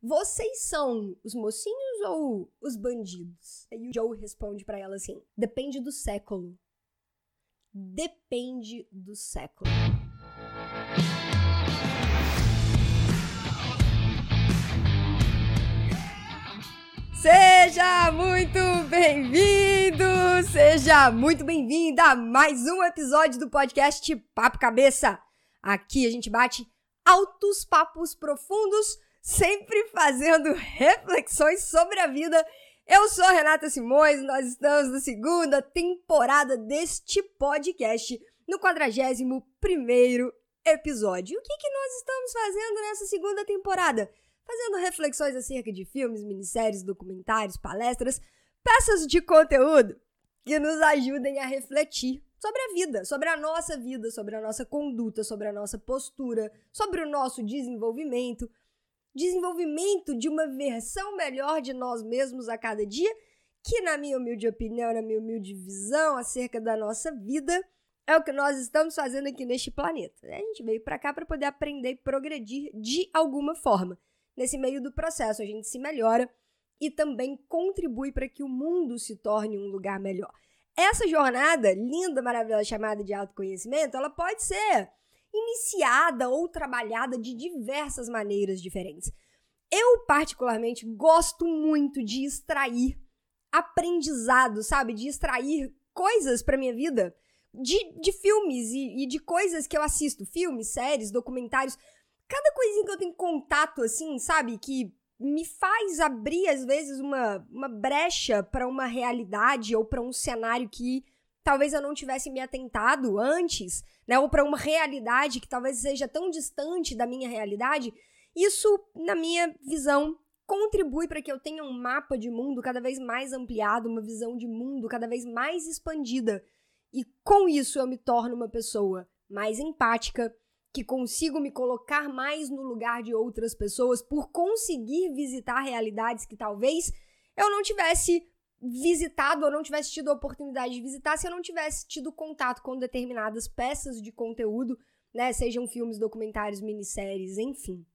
Vocês são os mocinhos ou os bandidos? Aí o Joe responde para ela assim: Depende do século. Depende do século. Seja muito bem-vindo, seja muito bem-vinda a mais um episódio do podcast Papo Cabeça. Aqui a gente bate altos papos profundos sempre fazendo reflexões sobre a vida. Eu sou Renata Simões, nós estamos na segunda temporada deste podcast, no 41 episódio. E o que, que nós estamos fazendo nessa segunda temporada? Fazendo reflexões acerca de filmes, minisséries, documentários, palestras, peças de conteúdo que nos ajudem a refletir sobre a vida, sobre a nossa vida, sobre a nossa conduta, sobre a nossa postura, sobre o nosso desenvolvimento, desenvolvimento de uma versão melhor de nós mesmos a cada dia, que, na minha humilde opinião, na minha humilde visão acerca da nossa vida, é o que nós estamos fazendo aqui neste planeta. A gente veio para cá para poder aprender e progredir de alguma forma. Nesse meio do processo, a gente se melhora e também contribui para que o mundo se torne um lugar melhor. Essa jornada linda, maravilhosa, chamada de autoconhecimento, ela pode ser iniciada ou trabalhada de diversas maneiras diferentes. Eu, particularmente, gosto muito de extrair aprendizado, sabe? De extrair coisas para minha vida de, de filmes e, e, de coisas que eu assisto. Filmes, séries, documentários. Cada coisinha que eu tenho contato, assim, sabe? Que me faz abrir, às vezes, uma, uma brecha para uma realidade ou para um cenário que talvez eu não tivesse me atentado antes, né? Ou para uma realidade que talvez seja tão distante da minha realidade. Isso, na minha visão, contribui para que eu tenha um mapa de mundo cada vez mais ampliado, uma visão de mundo cada vez mais expandida. E com isso eu me torno uma pessoa mais empática, que consigo me colocar mais no lugar de outras pessoas por conseguir visitar realidades que talvez eu não tivesse visitado ou não tivesse tido a oportunidade de visitar se eu não tivesse tido contato com determinadas peças de conteúdo, né? Sejam filmes, documentários, minisséries, enfim.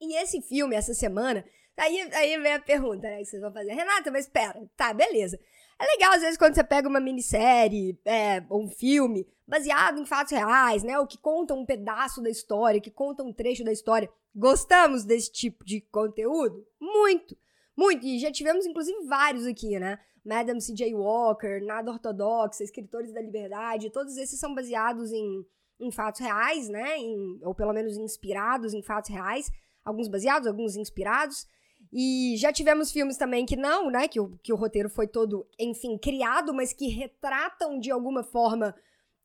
E esse filme, essa semana, aí, aí vem a pergunta, né? Que vocês vão fazer, Renata, mas espera, tá, beleza. É legal, às vezes, quando você pega uma minissérie é, ou um filme baseado em fatos reais, né? Ou que conta um pedaço da história, que conta um trecho da história. Gostamos desse tipo de conteúdo? Muito! Muito, e já tivemos inclusive vários aqui, né? Madame C.J. Walker, Nada Ortodoxa, Escritores da Liberdade, todos esses são baseados em, em fatos reais, né? Em, ou pelo menos inspirados em fatos reais. Alguns baseados, alguns inspirados. E já tivemos filmes também que não, né? Que o, que o roteiro foi todo, enfim, criado, mas que retratam de alguma forma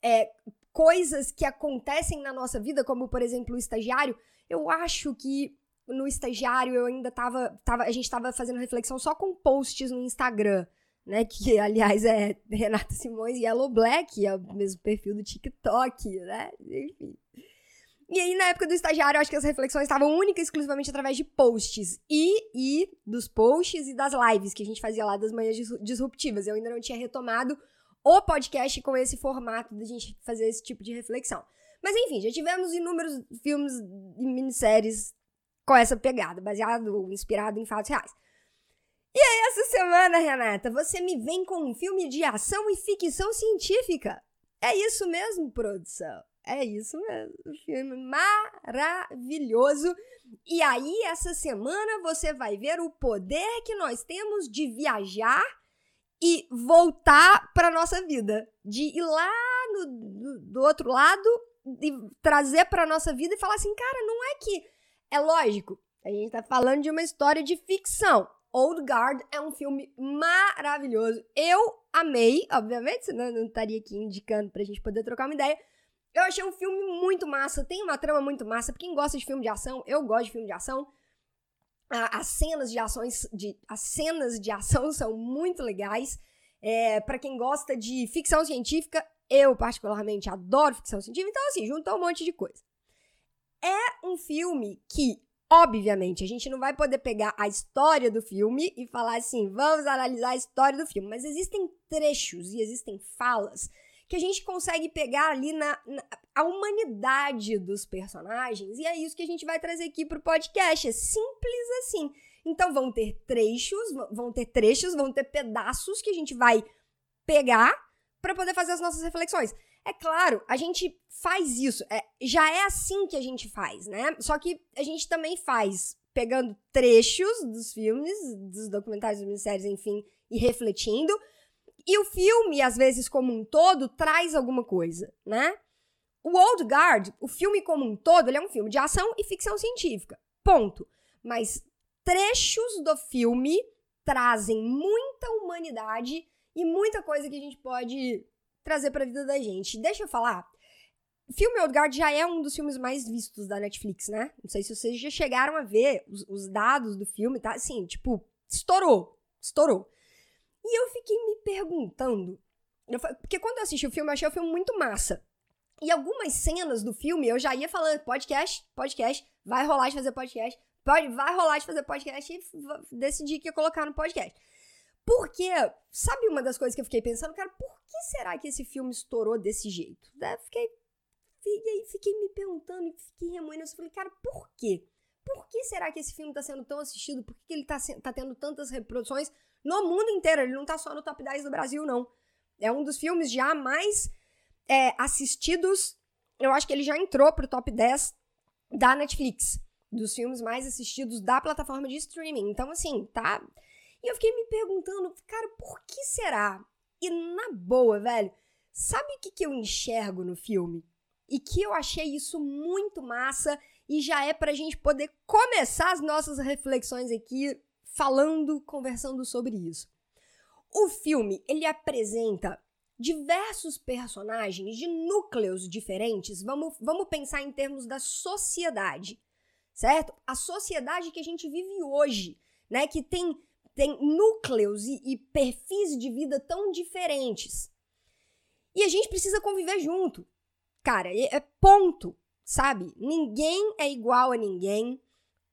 é, coisas que acontecem na nossa vida, como por exemplo o estagiário. Eu acho que no estagiário eu ainda tava, tava a gente tava fazendo reflexão só com posts no Instagram, né, que aliás é Renata Simões e Yellow Black, é o mesmo perfil do TikTok, né, enfim. E aí, na época do estagiário, eu acho que as reflexões estavam única e exclusivamente através de posts. E, e dos posts e das lives que a gente fazia lá das manhãs disruptivas. Eu ainda não tinha retomado o podcast com esse formato da gente fazer esse tipo de reflexão. Mas enfim, já tivemos inúmeros filmes e minisséries com essa pegada, baseado, inspirado em fatos reais. E aí, essa semana, Renata, você me vem com um filme de ação e ficção científica. É isso mesmo, produção? É isso mesmo. Um filme maravilhoso. E aí, essa semana, você vai ver o poder que nós temos de viajar e voltar para nossa vida. De ir lá no, do, do outro lado e trazer para nossa vida e falar assim, cara, não é que é lógico, a gente tá falando de uma história de ficção. Old Guard é um filme maravilhoso. Eu amei, obviamente, senão eu não estaria aqui indicando pra gente poder trocar uma ideia. Eu achei um filme muito massa, tem uma trama muito massa. Pra quem gosta de filme de ação, eu gosto de filme de ação. As cenas de ações, de, as cenas de ação são muito legais. É, para quem gosta de ficção científica, eu particularmente adoro ficção científica. Então, assim, juntou um monte de coisa. É um filme que, obviamente, a gente não vai poder pegar a história do filme e falar assim, vamos analisar a história do filme, mas existem trechos e existem falas que a gente consegue pegar ali na, na, a humanidade dos personagens, e é isso que a gente vai trazer aqui pro podcast. É simples assim. Então vão ter trechos, vão ter trechos, vão ter pedaços que a gente vai pegar para poder fazer as nossas reflexões. É claro, a gente faz isso, é, já é assim que a gente faz, né? Só que a gente também faz pegando trechos dos filmes, dos documentários, das minisséries, enfim, e refletindo. E o filme, às vezes, como um todo, traz alguma coisa, né? O Old Guard, o filme como um todo, ele é um filme de ação e ficção científica. Ponto. Mas trechos do filme trazem muita humanidade e muita coisa que a gente pode trazer para a vida da gente. Deixa eu falar. Filme Old Guard já é um dos filmes mais vistos da Netflix, né? Não sei se vocês já chegaram a ver os, os dados do filme, tá? Assim, tipo, estourou. Estourou. E eu fiquei me perguntando. Eu, porque quando eu assisti o filme, eu achei o filme muito massa. E algumas cenas do filme eu já ia falando podcast, podcast, vai rolar de fazer podcast, Pode, vai rolar de fazer podcast e decidir que ia colocar no podcast. Porque, sabe uma das coisas que eu fiquei pensando, cara, por que será que esse filme estourou desse jeito? Daí fiquei, fiquei, fiquei me perguntando fiquei remoendo. Eu falei, cara, por quê? Por que será que esse filme tá sendo tão assistido? Por que ele tá, tá tendo tantas reproduções no mundo inteiro? Ele não tá só no top 10 do Brasil, não. É um dos filmes já mais é, assistidos. Eu acho que ele já entrou pro top 10 da Netflix dos filmes mais assistidos da plataforma de streaming. Então, assim, tá. E eu fiquei me perguntando, cara, por que será? E na boa, velho, sabe o que, que eu enxergo no filme? E que eu achei isso muito massa e já é pra gente poder começar as nossas reflexões aqui falando, conversando sobre isso. O filme, ele apresenta diversos personagens de núcleos diferentes. Vamos, vamos pensar em termos da sociedade certo? A sociedade que a gente vive hoje, né, que tem, tem núcleos e, e perfis de vida tão diferentes. E a gente precisa conviver junto. Cara, é, ponto, sabe? Ninguém é igual a ninguém.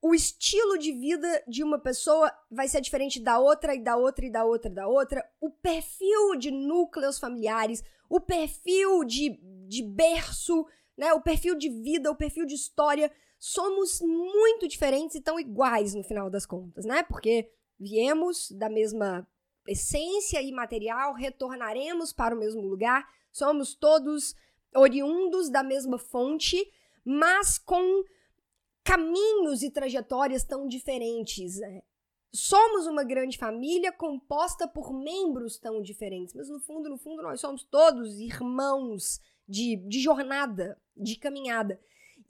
O estilo de vida de uma pessoa vai ser diferente da outra e da outra e da outra e da outra. O perfil de núcleos familiares, o perfil de, de berço, né? O perfil de vida, o perfil de história somos muito diferentes e tão iguais no final das contas, né? Porque viemos da mesma essência e material, retornaremos para o mesmo lugar, somos todos oriundos da mesma fonte, mas com caminhos e trajetórias tão diferentes. Né? Somos uma grande família composta por membros tão diferentes, mas no fundo, no fundo, nós somos todos irmãos de, de jornada, de caminhada.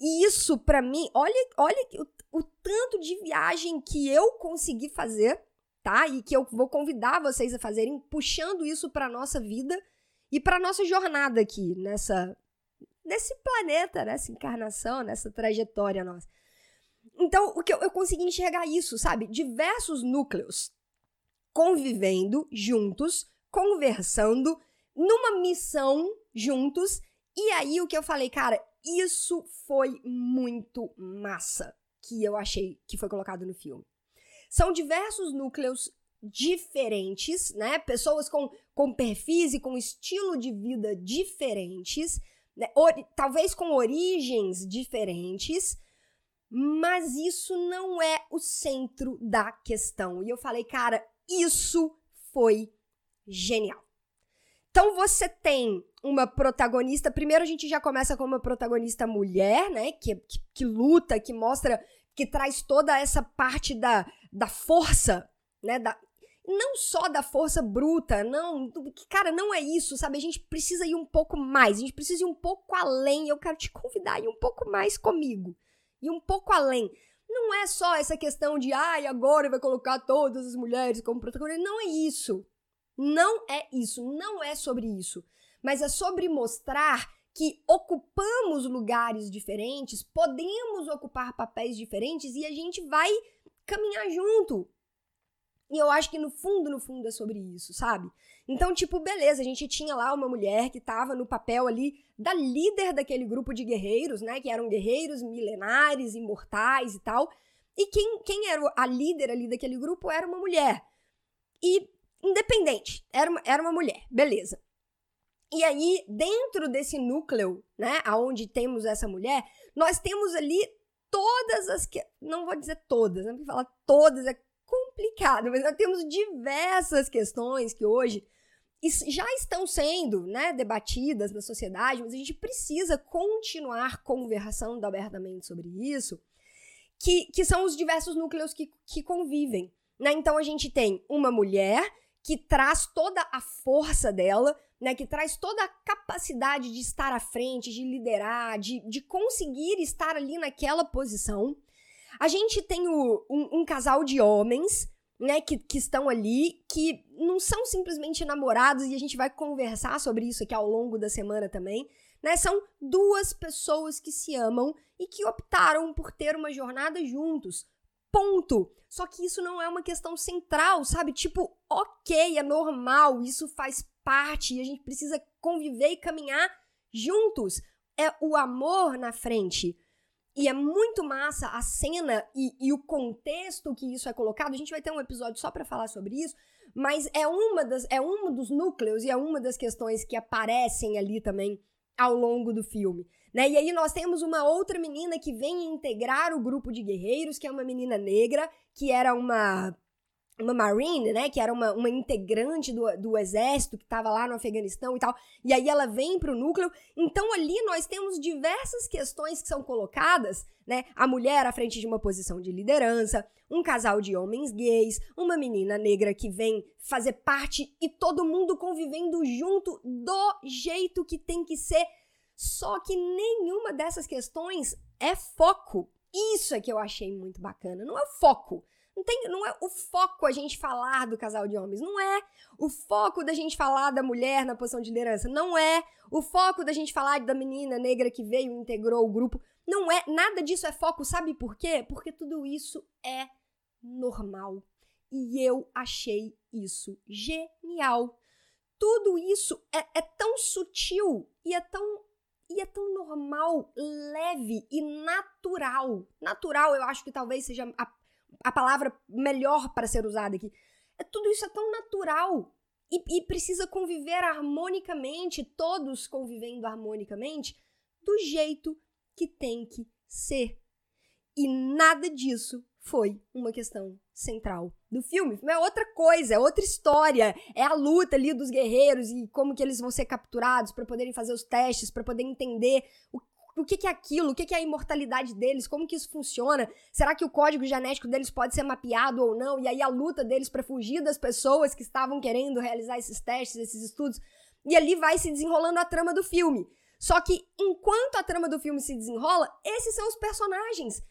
E isso, para mim, olha, olha o, o tanto de viagem que eu consegui fazer, tá? E que eu vou convidar vocês a fazerem, puxando isso para nossa vida e para nossa jornada aqui nessa nesse planeta, nessa encarnação, nessa trajetória nossa. Então, o que eu, eu consegui enxergar isso, sabe? Diversos núcleos convivendo juntos, conversando, numa missão juntos. E aí o que eu falei, cara, isso foi muito massa que eu achei que foi colocado no filme. São diversos núcleos diferentes, né? Pessoas com, com perfis e com estilo de vida diferentes, né? talvez com origens diferentes, mas isso não é o centro da questão. E eu falei, cara, isso foi genial. Então você tem uma protagonista. Primeiro a gente já começa com uma protagonista mulher, né? Que, que, que, luta, que mostra, que traz toda essa parte da, da força, né? Da, não só da força bruta, não. Cara, não é isso, sabe? A gente precisa ir um pouco mais, a gente precisa ir um pouco além. Eu quero te convidar a ir um pouco mais comigo. E um pouco além. Não é só essa questão de, ai, agora vai colocar todas as mulheres como protagonistas. Não é isso. Não é isso, não é sobre isso, mas é sobre mostrar que ocupamos lugares diferentes, podemos ocupar papéis diferentes e a gente vai caminhar junto. E eu acho que no fundo, no fundo é sobre isso, sabe? Então, tipo, beleza, a gente tinha lá uma mulher que tava no papel ali da líder daquele grupo de guerreiros, né? Que eram guerreiros milenares, imortais e tal. E quem, quem era a líder ali daquele grupo era uma mulher. E independente. Era uma, era uma mulher, beleza. E aí, dentro desse núcleo, né, aonde temos essa mulher, nós temos ali todas as que não vou dizer todas, né? Porque falar todas é complicado, mas nós temos diversas questões que hoje já estão sendo né, debatidas na sociedade, mas a gente precisa continuar conversando abertamente sobre isso, que, que são os diversos núcleos que, que convivem. Né? Então a gente tem uma mulher que traz toda a força dela, né, que traz toda a capacidade de estar à frente, de liderar, de, de conseguir estar ali naquela posição. A gente tem o, um, um casal de homens, né, que, que estão ali, que não são simplesmente namorados, e a gente vai conversar sobre isso aqui ao longo da semana também. Né? São duas pessoas que se amam e que optaram por ter uma jornada juntos. Ponto. Só que isso não é uma questão central, sabe? Tipo, ok, é normal, isso faz parte e a gente precisa conviver e caminhar juntos. É o amor na frente. E é muito massa a cena e, e, o contexto que isso é colocado. A gente vai ter um episódio só para falar sobre isso, mas é uma das é um dos núcleos e é uma das questões que aparecem ali também ao longo do filme. Né? E aí nós temos uma outra menina que vem integrar o grupo de guerreiros, que é uma menina negra, que era uma uma Marine, né, que era uma, uma integrante do, do exército que estava lá no Afeganistão e tal, e aí ela vem para o núcleo. Então ali nós temos diversas questões que são colocadas, né, a mulher à frente de uma posição de liderança, um casal de homens gays, uma menina negra que vem fazer parte e todo mundo convivendo junto do jeito que tem que ser só que nenhuma dessas questões é foco. Isso é que eu achei muito bacana. Não é foco. Não, tem, não é o foco a gente falar do casal de homens. Não é o foco da gente falar da mulher na posição de liderança. Não é o foco da gente falar da menina negra que veio e integrou o grupo. Não é. Nada disso é foco. Sabe por quê? Porque tudo isso é normal. E eu achei isso genial. Tudo isso é, é tão sutil e é tão e é tão normal, leve e natural. Natural, eu acho que talvez seja a, a palavra melhor para ser usada aqui. É, tudo isso é tão natural e, e precisa conviver harmonicamente, todos convivendo harmonicamente, do jeito que tem que ser. E nada disso foi uma questão central do filme. É outra coisa, é outra história. É a luta ali dos guerreiros e como que eles vão ser capturados para poderem fazer os testes, para poder entender o, o que, que é aquilo, o que, que é a imortalidade deles, como que isso funciona. Será que o código genético deles pode ser mapeado ou não? E aí a luta deles para fugir das pessoas que estavam querendo realizar esses testes, esses estudos. E ali vai se desenrolando a trama do filme. Só que enquanto a trama do filme se desenrola, esses são os personagens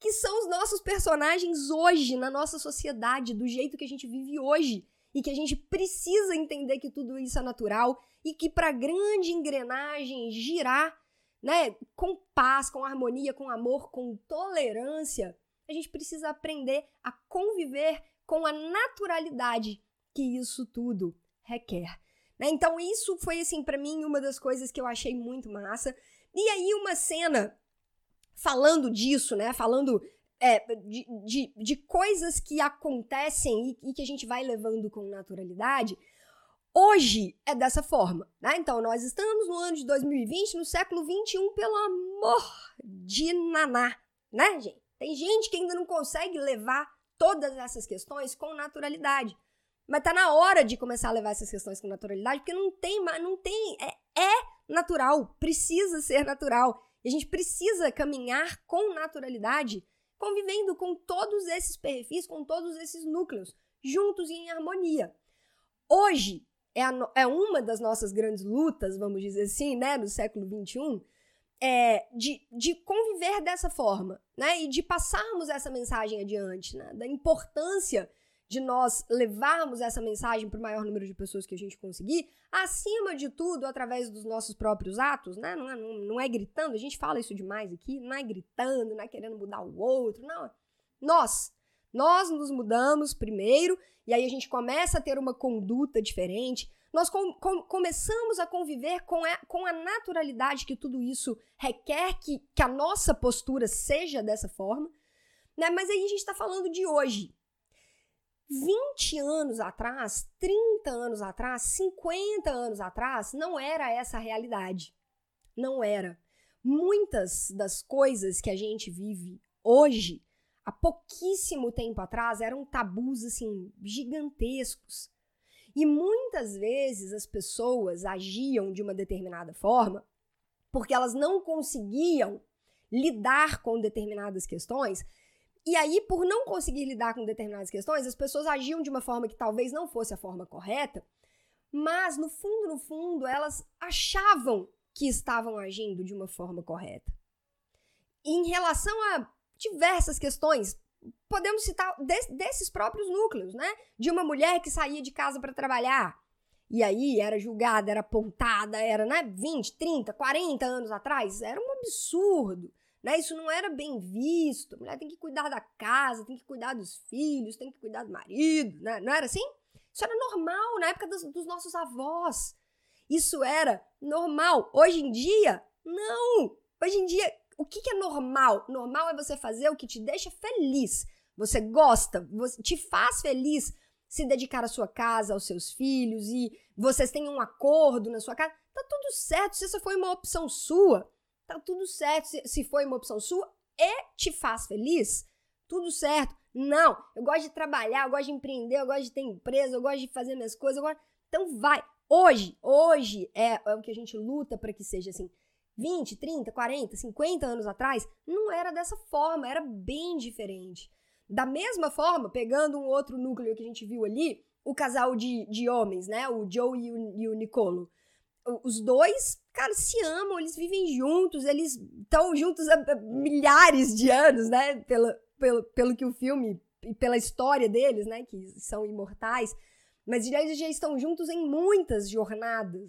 que são os nossos personagens hoje na nossa sociedade, do jeito que a gente vive hoje. E que a gente precisa entender que tudo isso é natural e que para grande engrenagem girar, né, com paz, com harmonia, com amor, com tolerância, a gente precisa aprender a conviver com a naturalidade que isso tudo requer. Né? Então isso foi assim para mim uma das coisas que eu achei muito massa. E aí uma cena falando disso, né? Falando é, de, de, de, coisas que acontecem e, e, que a gente vai levando com naturalidade, hoje é dessa forma, né? Então, nós estamos no ano de 2020, no século 21, pelo amor de Naná, né, gente? Tem gente que ainda não consegue levar todas essas questões com naturalidade. Mas tá na hora de começar a levar essas questões com naturalidade, porque não tem, não tem, é, é natural, precisa ser natural. E a gente precisa caminhar com naturalidade, convivendo com todos esses perfis, com todos esses núcleos, juntos e em harmonia. Hoje é, a, é uma das nossas grandes lutas, vamos dizer assim, né, do século XXI, é, de, de conviver dessa forma, né, e de passarmos essa mensagem adiante, né, da importância de nós levarmos essa mensagem para o maior número de pessoas que a gente conseguir, acima de tudo, através dos nossos próprios atos, né? Não é, não, não é gritando, a gente fala isso demais aqui, não é gritando, não é querendo mudar o outro, não. Nós, nós nos mudamos primeiro, e aí a gente começa a ter uma conduta diferente, nós com, com, começamos a conviver com a, com a naturalidade que tudo isso requer que, que a nossa postura seja dessa forma, né? Mas aí a gente está falando de hoje, 20 anos atrás, 30 anos atrás, 50 anos atrás, não era essa a realidade. Não era. Muitas das coisas que a gente vive hoje, há pouquíssimo tempo atrás, eram tabus assim gigantescos. E muitas vezes as pessoas agiam de uma determinada forma porque elas não conseguiam lidar com determinadas questões. E aí, por não conseguir lidar com determinadas questões, as pessoas agiam de uma forma que talvez não fosse a forma correta, mas no fundo, no fundo, elas achavam que estavam agindo de uma forma correta. Em relação a diversas questões, podemos citar desses próprios núcleos, né? De uma mulher que saía de casa para trabalhar e aí era julgada, era apontada, era, né, 20, 30, 40 anos atrás, era um absurdo. Né? Isso não era bem visto. A mulher tem que cuidar da casa, tem que cuidar dos filhos, tem que cuidar do marido, né? Não era assim? Isso era normal na época dos, dos nossos avós. Isso era normal. Hoje em dia, não. Hoje em dia, o que, que é normal? Normal é você fazer o que te deixa feliz. Você gosta, você, te faz feliz se dedicar à sua casa, aos seus filhos e vocês têm um acordo na sua casa, tá tudo certo. Se essa foi uma opção sua, tá tudo certo. Se, se foi uma opção sua e te faz feliz, tudo certo. Não, eu gosto de trabalhar, eu gosto de empreender, eu gosto de ter empresa, eu gosto de fazer minhas coisas. Gosto... Então vai. Hoje, hoje é, é o que a gente luta para que seja assim. 20, 30, 40, 50 anos atrás, não era dessa forma, era bem diferente. Da mesma forma, pegando um outro núcleo que a gente viu ali, o casal de, de homens, né? O Joe e o, e o Nicolo. Os dois, cara, se amam, eles vivem juntos, eles estão juntos há milhares de anos, né? Pelo, pelo, pelo que o filme e pela história deles, né? Que são imortais. Mas eles já estão juntos em muitas jornadas.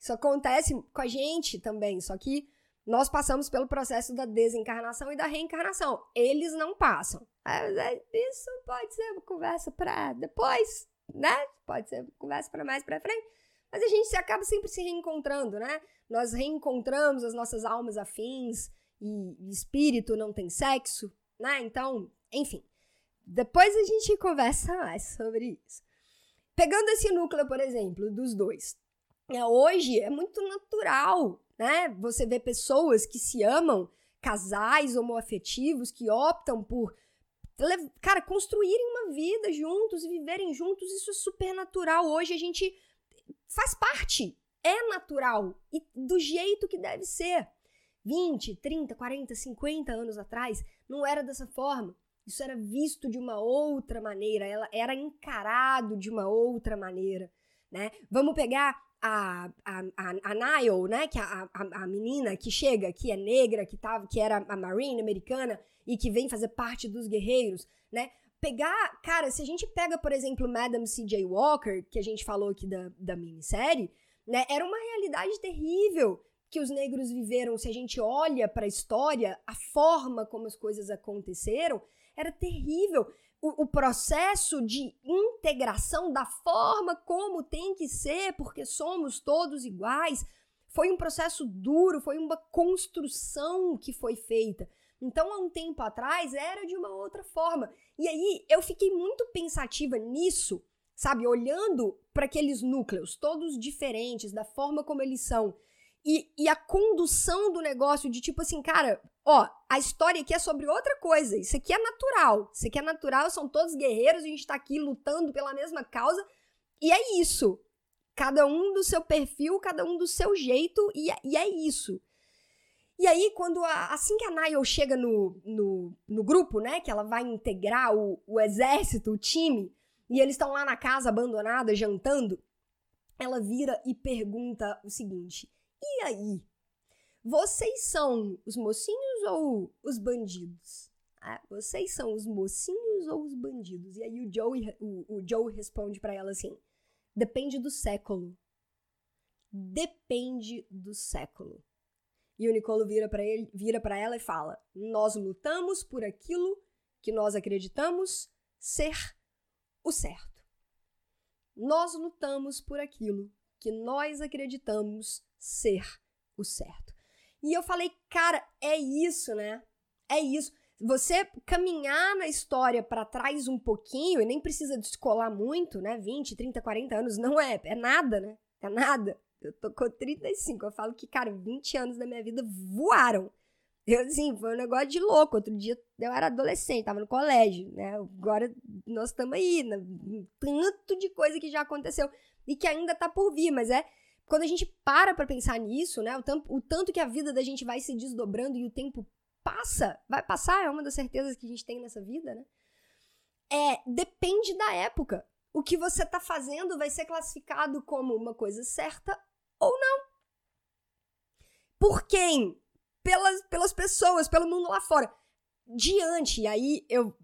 Isso acontece com a gente também, só que nós passamos pelo processo da desencarnação e da reencarnação. Eles não passam. É, isso pode ser uma conversa para depois, né? Pode ser uma conversa para mais para frente. Mas a gente acaba sempre se reencontrando, né? Nós reencontramos as nossas almas afins e espírito não tem sexo, né? Então, enfim. Depois a gente conversa mais sobre isso. Pegando esse núcleo, por exemplo, dos dois. É, hoje é muito natural né? Você vê pessoas que se amam, casais homoafetivos que optam por cara, construírem uma vida juntos e viverem juntos, isso é super natural. Hoje a gente faz parte, é natural e do jeito que deve ser. 20, 30, 40, 50 anos atrás, não era dessa forma. Isso era visto de uma outra maneira, ela era encarado de uma outra maneira, né? Vamos pegar a, a, a, Nile, né, que é a, a, a, menina que chega, que é negra, que, tava, que era a Marine americana e que vem fazer parte dos guerreiros, né? Pegar, cara, se a gente pega, por exemplo, Madame C.J. Walker, que a gente falou aqui da, da minissérie, né, era uma realidade terrível que os negros viveram. Se a gente olha para a história, a forma como as coisas aconteceram, era terrível o, o, processo de integração da forma como tem que ser, porque somos todos iguais, foi um processo duro, foi uma construção que foi feita. Então, há um tempo atrás, era de uma outra forma. E aí, eu fiquei muito pensativa nisso, sabe? Olhando para aqueles núcleos, todos diferentes, da forma como eles são. E, e a condução do negócio de tipo assim, cara, ó, a história aqui é sobre outra coisa. Isso aqui é natural. Isso aqui é natural, são todos guerreiros, a gente tá aqui lutando pela mesma causa. E é isso. Cada um do seu perfil, cada um do seu jeito, e é, e é isso. E aí, quando a, assim que a Niall chega no, no, no, grupo, né, que ela vai integrar o, o exército, o time, e eles estão lá na casa abandonada, jantando, ela vira e pergunta o seguinte: e aí? Vocês são os mocinhos ou os bandidos? Ah, vocês são os mocinhos ou os bandidos? E aí o Joe, o, o Joe responde para ela assim: depende do século. Depende do século. E o Nicolo vira para ele, vira para ela e fala: "Nós lutamos por aquilo que nós acreditamos ser o certo. Nós lutamos por aquilo que nós acreditamos ser o certo. E eu falei, cara, é isso, né? É isso. você caminhar na história para trás um pouquinho, e nem precisa descolar muito, né? 20, 30, 40 anos, não é, é nada, né? É nada. Eu tô com 35, eu falo que, cara, 20 anos da minha vida voaram. Eu, assim, foi um negócio de louco. Outro dia eu era adolescente, tava no colégio, né? Agora nós estamos aí, né? tanto de coisa que já aconteceu e que ainda tá por vir, mas é quando a gente para pra pensar nisso, né? O, tanto, o tanto que a vida da gente vai se desdobrando e o tempo passa, vai passar, é uma das certezas que a gente tem nessa vida, né? É, depende da época. O que você tá fazendo vai ser classificado como uma coisa certa ou não. Por quem? Pelas, pelas pessoas, pelo mundo lá fora. Diante, aí eu.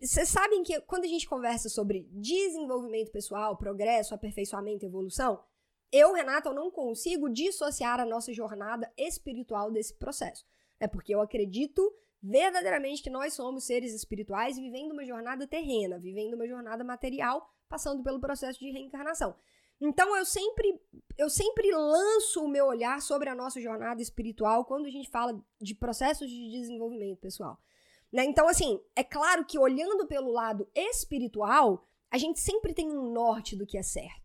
Vocês sabem que quando a gente conversa sobre desenvolvimento pessoal, progresso, aperfeiçoamento, evolução, eu, Renata, eu não consigo dissociar a nossa jornada espiritual desse processo. É porque eu acredito verdadeiramente que nós somos seres espirituais vivendo uma jornada terrena, vivendo uma jornada material, passando pelo processo de reencarnação. Então eu sempre eu sempre lanço o meu olhar sobre a nossa jornada espiritual quando a gente fala de processos de desenvolvimento pessoal. Né? Então, assim, é claro que olhando pelo lado espiritual, a gente sempre tem um norte do que é certo.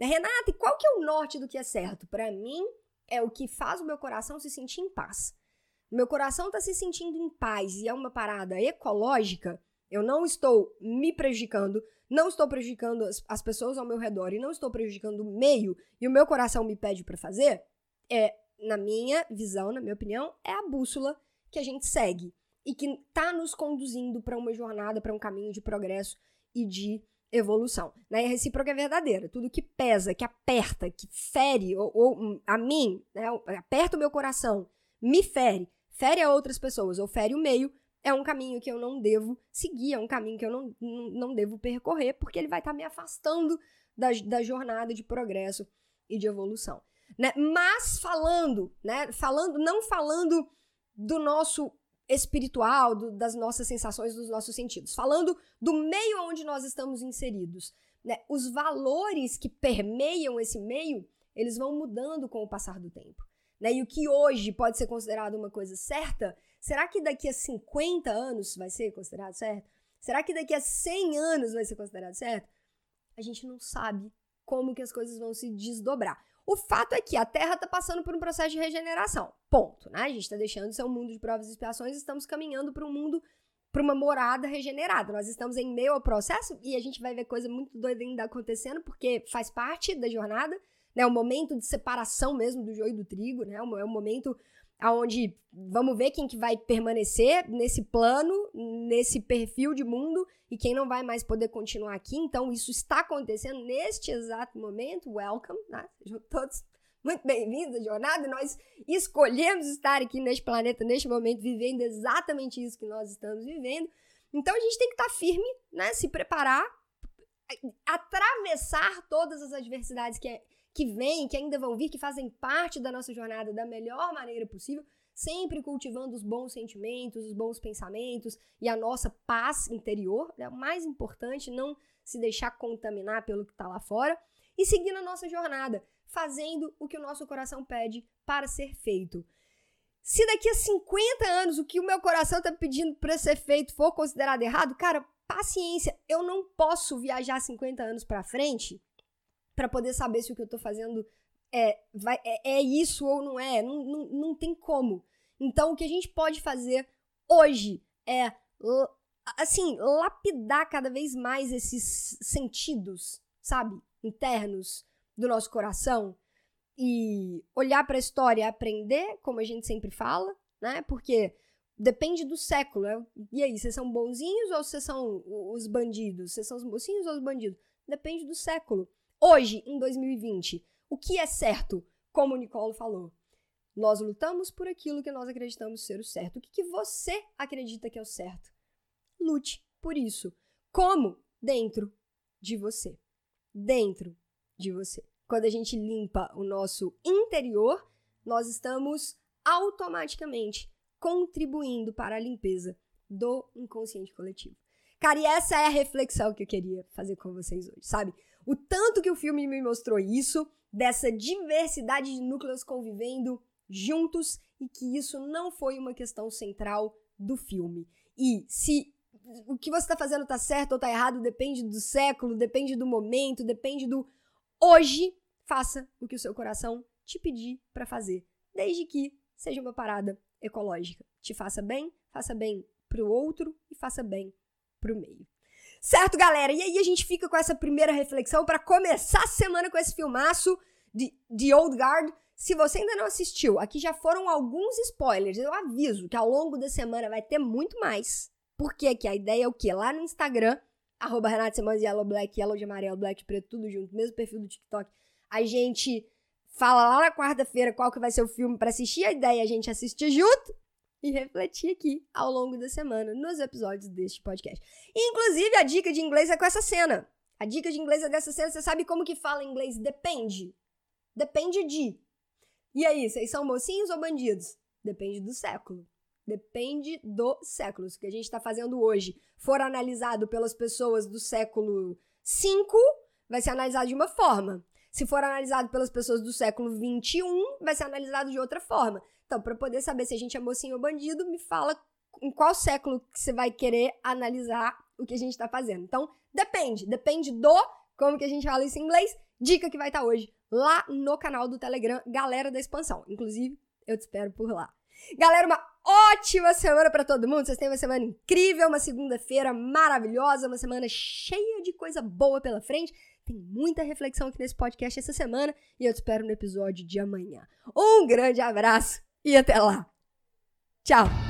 Né, Renata, e qual que é o norte do que é certo? Para mim, é o que faz o meu coração se sentir em paz. Meu coração está se sentindo em paz e é uma parada ecológica. Eu não estou me prejudicando, não estou prejudicando as, as pessoas ao meu redor e não estou prejudicando o meio e o meu coração me pede para fazer. É, na minha visão, na minha opinião, é a bússola que a gente segue e que está nos conduzindo para uma jornada, para um caminho de progresso e de evolução. Né? E a recíproca é verdadeira. Tudo que pesa, que aperta, que fere, ou, ou hum, a mim, né? aperta o meu coração, me fere, fere a outras pessoas, ou fere o meio, é um caminho que eu não devo seguir, é um caminho que eu não, não devo percorrer, porque ele vai estar tá me afastando da, da jornada de progresso e de evolução. Né? Mas falando, né? Falando, não falando do nosso espiritual, do, das nossas sensações, dos nossos sentidos. Falando do meio onde nós estamos inseridos. Né? Os valores que permeiam esse meio, eles vão mudando com o passar do tempo. Né? E o que hoje pode ser considerado uma coisa certa, será que daqui a 50 anos vai ser considerado certo? Será que daqui a 100 anos vai ser considerado certo? A gente não sabe como que as coisas vão se desdobrar. O fato é que a Terra está passando por um processo de regeneração. Ponto. Né? A gente está deixando de ser um mundo de provas e expiações e estamos caminhando para um mundo, para uma morada regenerada. Nós estamos em meio ao processo e a gente vai ver coisa muito doida ainda acontecendo, porque faz parte da jornada, né? O momento de separação mesmo do joio e do trigo, né? É o momento aonde vamos ver quem que vai permanecer nesse plano, nesse perfil de mundo e quem não vai mais poder continuar aqui. Então, isso está acontecendo neste exato momento. Welcome, né? Sejam todos muito bem-vindos à jornada. Nós escolhemos estar aqui neste planeta, neste momento, vivendo exatamente isso que nós estamos vivendo. Então, a gente tem que estar firme, né? Se preparar, atravessar todas as adversidades que é que vêm, que ainda vão vir, que fazem parte da nossa jornada da melhor maneira possível, sempre cultivando os bons sentimentos, os bons pensamentos e a nossa paz interior. É né? o mais importante, não se deixar contaminar pelo que está lá fora e seguindo a nossa jornada, fazendo o que o nosso coração pede para ser feito. Se daqui a 50 anos o que o meu coração está pedindo para ser feito for considerado errado, cara, paciência, eu não posso viajar 50 anos para frente para poder saber se o que eu tô fazendo é, vai, é, é isso ou não é. Não, não, não tem como. Então, o que a gente pode fazer hoje é, assim, lapidar cada vez mais esses sentidos, sabe? Internos do nosso coração e olhar para a história aprender, como a gente sempre fala, né? Porque depende do século. Né? E aí, vocês são bonzinhos ou vocês são os bandidos? Vocês são os mocinhos ou os bandidos? Depende do século. Hoje, em 2020, o que é certo? Como o Nicolo falou, nós lutamos por aquilo que nós acreditamos ser o certo. O que, que você acredita que é o certo? Lute por isso. Como? Dentro de você. Dentro de você. Quando a gente limpa o nosso interior, nós estamos automaticamente contribuindo para a limpeza do inconsciente coletivo. Cara, e essa é a reflexão que eu queria fazer com vocês hoje, sabe? O tanto que o filme me mostrou isso, dessa diversidade de núcleos convivendo juntos e que isso não foi uma questão central do filme. E se o que você está fazendo tá certo ou tá errado depende do século, depende do momento, depende do hoje, faça o que o seu coração te pedir para fazer, desde que seja uma parada ecológica. Te faça bem, faça bem pro outro e faça bem pro meio. Certo, galera? E aí a gente fica com essa primeira reflexão para começar a semana com esse filmaço de The Old Guard. Se você ainda não assistiu, aqui já foram alguns spoilers. Eu aviso que ao longo da semana vai ter muito mais. Porque aqui a ideia é o quê? Lá no Instagram, arroba Renata Simões, Yellow Black, Yellow de amarelo, Black preto, tudo junto, mesmo perfil do TikTok. A gente fala lá na quarta-feira qual que vai ser o filme para assistir. A ideia é a gente assistir junto e refletir aqui ao longo da semana nos episódios deste podcast. Inclusive, a dica de inglês é com essa cena. A dica de inglês é dessa cena. Você sabe como que fala inglês? Depende. Depende de. E aí, vocês são mocinhos ou bandidos? Depende do século. Depende do século. O que a gente está fazendo hoje for analisado pelas pessoas do século V, vai ser analisado de uma forma. Se for analisado pelas pessoas do século XXI, vai ser analisado de outra forma. Então, para poder saber se a gente é mocinho ou bandido, me fala em qual século que você vai querer analisar o que a gente está fazendo. Então, depende. Depende do como que a gente fala isso em inglês. Dica que vai estar tá hoje lá no canal do Telegram, Galera da Expansão. Inclusive, eu te espero por lá. Galera, uma ótima semana para todo mundo. Vocês têm uma semana incrível, uma segunda-feira maravilhosa, uma semana cheia de coisa boa pela frente. Tem muita reflexão aqui nesse podcast essa semana e eu te espero no episódio de amanhã. Um grande abraço e até lá. Tchau!